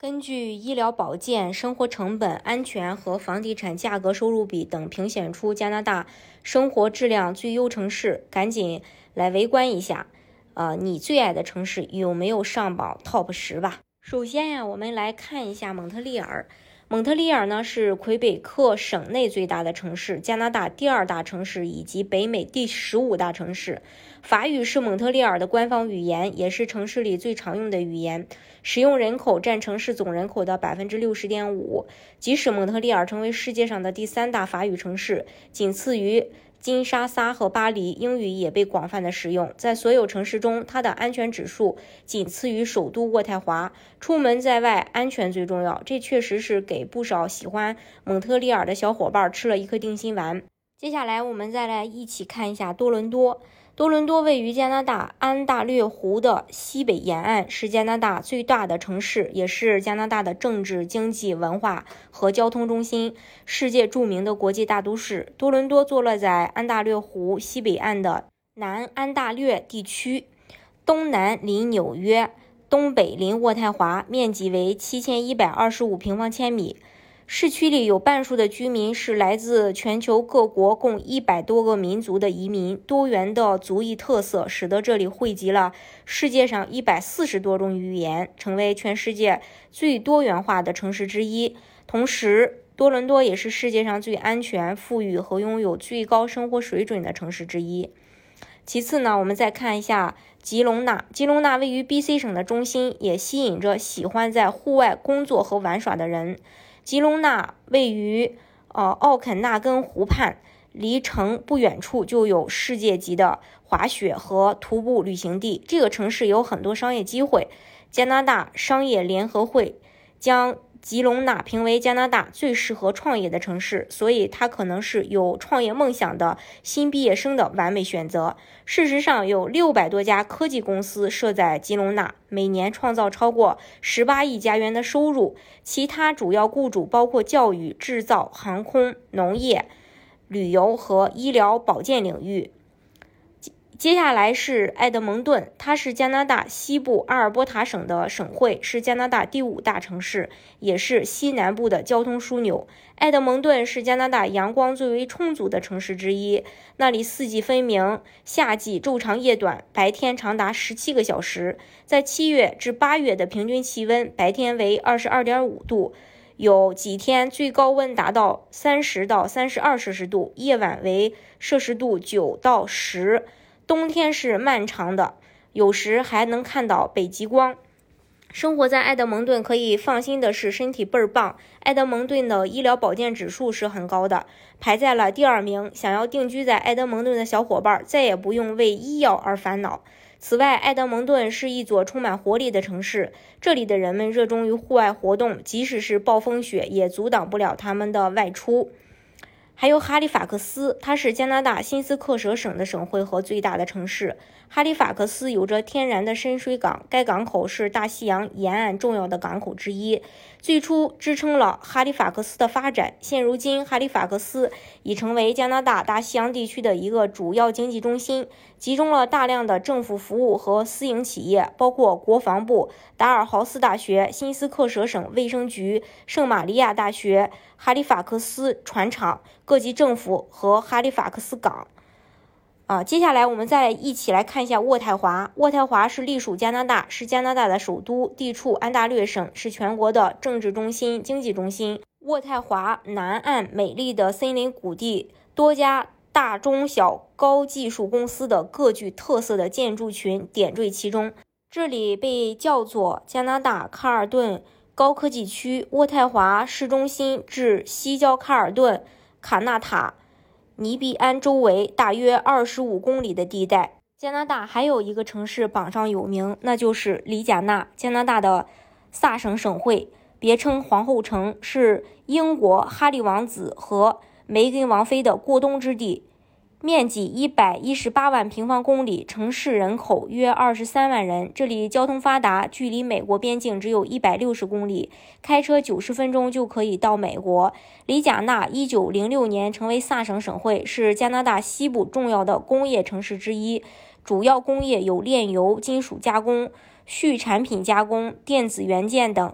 根据医疗保健、生活成本、安全和房地产价格收入比等评选出加拿大生活质量最优城市，赶紧来围观一下。呃，你最爱的城市有没有上榜 TOP 十吧？首先呀，我们来看一下蒙特利尔。蒙特利尔呢是魁北克省内最大的城市，加拿大第二大城市以及北美第十五大城市。法语是蒙特利尔的官方语言，也是城市里最常用的语言，使用人口占城市总人口的百分之六十点五。即使蒙特利尔成为世界上的第三大法语城市，仅次于。金沙萨和巴黎，英语也被广泛的使用。在所有城市中，它的安全指数仅次于首都渥太华。出门在外，安全最重要。这确实是给不少喜欢蒙特利尔的小伙伴吃了一颗定心丸。接下来，我们再来一起看一下多伦多。多伦多位于加拿大安大略湖的西北沿岸，是加拿大最大的城市，也是加拿大的政治、经济、文化和交通中心，世界著名的国际大都市。多伦多坐落在安大略湖西北岸的南安大略地区，东南临纽约，东北临渥太华，面积为七千一百二十五平方千米。市区里有半数的居民是来自全球各国共一百多个民族的移民，多元的族裔特色使得这里汇集了世界上一百四十多种语言，成为全世界最多元化的城市之一。同时，多伦多也是世界上最安全、富裕和拥有最高生活水准的城市之一。其次呢，我们再看一下吉隆纳。吉隆纳位于 BC 省的中心，也吸引着喜欢在户外工作和玩耍的人。吉隆纳位于呃奥肯纳根湖畔，离城不远处就有世界级的滑雪和徒步旅行地。这个城市有很多商业机会。加拿大商业联合会将。吉隆纳评为加拿大最适合创业的城市，所以它可能是有创业梦想的新毕业生的完美选择。事实上，有六百多家科技公司设在吉隆纳，每年创造超过十八亿加元的收入。其他主要雇主包括教育、制造、航空、农业、旅游和医疗保健领域。接下来是埃德蒙顿，它是加拿大西部阿尔伯塔省的省会，是加拿大第五大城市，也是西南部的交通枢纽。埃德蒙顿是加拿大阳光最为充足的城市之一，那里四季分明，夏季昼长夜短，白天长达十七个小时。在七月至八月的平均气温，白天为二十二点五度，有几天最高温达到三十到三十二摄氏度，夜晚为摄氏度九到十。冬天是漫长的，有时还能看到北极光。生活在埃德蒙顿可以放心的是，身体倍儿棒。埃德蒙顿的医疗保健指数是很高的，排在了第二名。想要定居在埃德蒙顿的小伙伴，再也不用为医药而烦恼。此外，埃德蒙顿是一座充满活力的城市，这里的人们热衷于户外活动，即使是暴风雪，也阻挡不了他们的外出。还有哈利法克斯，它是加拿大新斯克舍省的省会和最大的城市。哈利法克斯有着天然的深水港，该港口是大西洋沿岸重要的港口之一，最初支撑了哈利法克斯的发展。现如今，哈利法克斯已成为加拿大大西洋地区的一个主要经济中心，集中了大量的政府服务和私营企业，包括国防部、达尔豪斯大学、新斯克舍省卫生局、圣玛利亚大学、哈利法克斯船厂。各级政府和哈利法克斯港，啊，接下来我们再一起来看一下渥太华。渥太华是隶属加拿大，是加拿大的首都，地处安大略省，是全国的政治中心、经济中心。渥太华南岸美丽的森林谷地，多家大中小高技术公司的各具特色的建筑群点缀其中。这里被叫做加拿大卡尔顿高科技区。渥太华市中心至西郊卡尔顿。卡纳塔尼比安周围大约二十五公里的地带。加拿大还有一个城市榜上有名，那就是里贾纳，加拿大的萨省省会，别称皇后城，是英国哈利王子和梅根王妃的过冬之地。面积一百一十八万平方公里，城市人口约二十三万人。这里交通发达，距离美国边境只有一百六十公里，开车九十分钟就可以到美国。里贾纳一九零六年成为萨省省会，是加拿大西部重要的工业城市之一。主要工业有炼油、金属加工、畜产品加工、电子元件等。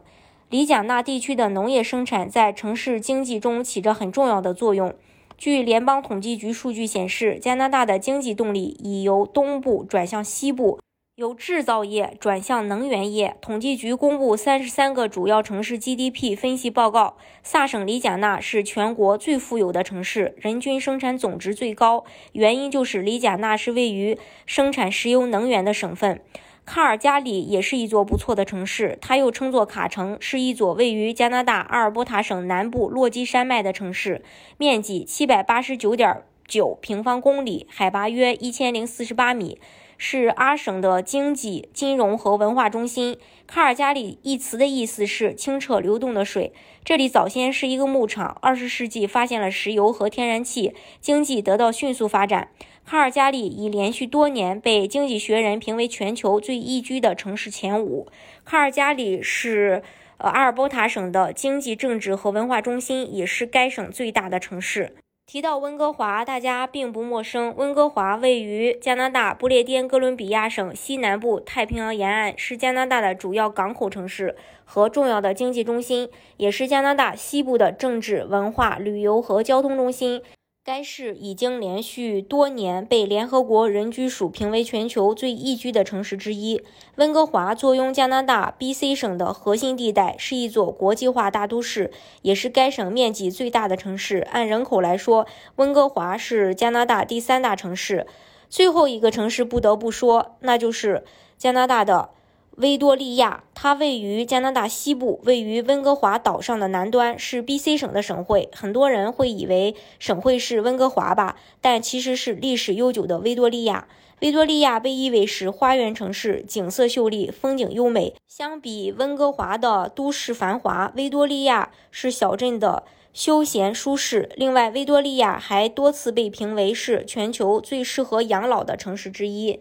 里贾纳地区的农业生产在城市经济中起着很重要的作用。据联邦统计局数据显示，加拿大的经济动力已由东部转向西部，由制造业转向能源业。统计局公布三十三个主要城市 GDP 分析报告，萨省里贾纳是全国最富有的城市，人均生产总值最高。原因就是里贾纳是位于生产石油能源的省份。卡尔加里也是一座不错的城市，它又称作卡城，是一座位于加拿大阿尔伯塔省南部落基山脉的城市，面积七百八十九点九平方公里，海拔约一千零四十八米。是阿省的经济、金融和文化中心。卡尔加里一词的意思是清澈流动的水。这里早先是一个牧场，二十世纪发现了石油和天然气，经济得到迅速发展。卡尔加里已连续多年被《经济学人》评为全球最宜居的城市前五。卡尔加里是呃阿尔伯塔省的经济、政治和文化中心，也是该省最大的城市。提到温哥华，大家并不陌生。温哥华位于加拿大不列颠哥伦比亚省西南部太平洋沿岸，是加拿大的主要港口城市和重要的经济中心，也是加拿大西部的政治、文化、旅游和交通中心。该市已经连续多年被联合国人居署评为全球最宜居的城市之一。温哥华坐拥加拿大 B.C 省的核心地带，是一座国际化大都市，也是该省面积最大的城市。按人口来说，温哥华是加拿大第三大城市。最后一个城市不得不说，那就是加拿大的。维多利亚，它位于加拿大西部，位于温哥华岛上的南端，是 B.C 省的省会。很多人会以为省会是温哥华吧，但其实是历史悠久的维多利亚。维多利亚被誉为是花园城市，景色秀丽，风景优美。相比温哥华的都市繁华，维多利亚是小镇的休闲舒适。另外，维多利亚还多次被评为是全球最适合养老的城市之一。